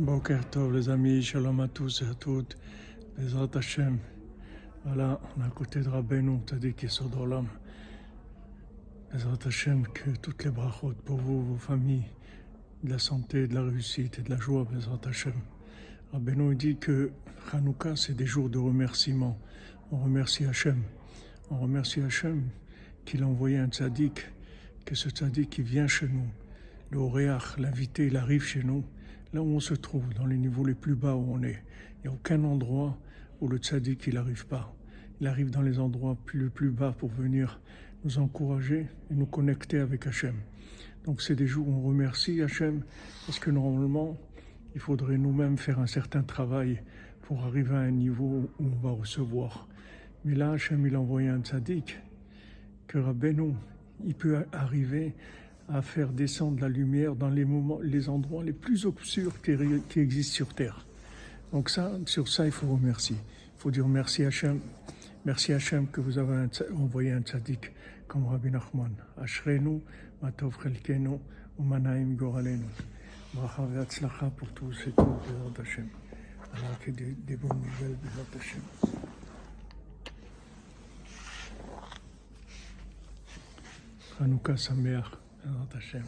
Boker Tov, les amis, shalom à tous et à toutes. Bezrat Hashem. Voilà, on est à côté de Rabbeinu, Tzadik Yesod Olam. Bezrat Hashem, que toutes les brachot pour vous, vos familles, de la santé, de la réussite et de la joie, Bezrat Hashem. Rabbeinu dit que Hanouka, c'est des jours de remerciement. On remercie Hashem. On remercie Hashem qu'il a envoyé un tzaddik, que ce tzaddik qui vient chez nous. Le l'invité, il arrive chez nous là où on se trouve, dans les niveaux les plus bas où on est. Il n'y a aucun endroit où le tzaddik il n'arrive pas. Il arrive dans les endroits les plus bas pour venir nous encourager et nous connecter avec Hachem. Donc c'est des jours où on remercie Hachem parce que normalement, il faudrait nous-mêmes faire un certain travail pour arriver à un niveau où on va recevoir. Mais là, Hachem, il a envoyé un tzaddik que Rabbeinu, il peut arriver à faire descendre la lumière dans les moments, les endroits les plus obscurs qui, existent sur Terre. Donc ça, sur ça, il faut remercier. Il faut dire merci Hachem. Merci Hachem que vous avez envoyé un tzaddik comme Rabbi Nachman. Ashrenu, Matov Chelkenu, Umanaim Goralenu. Bracha ve'atzlacha pour tous et toutes, Bézat Hachem. Alors que des, des bonnes nouvelles, Bézat Hachem. Hanouka Sameach, Hashem.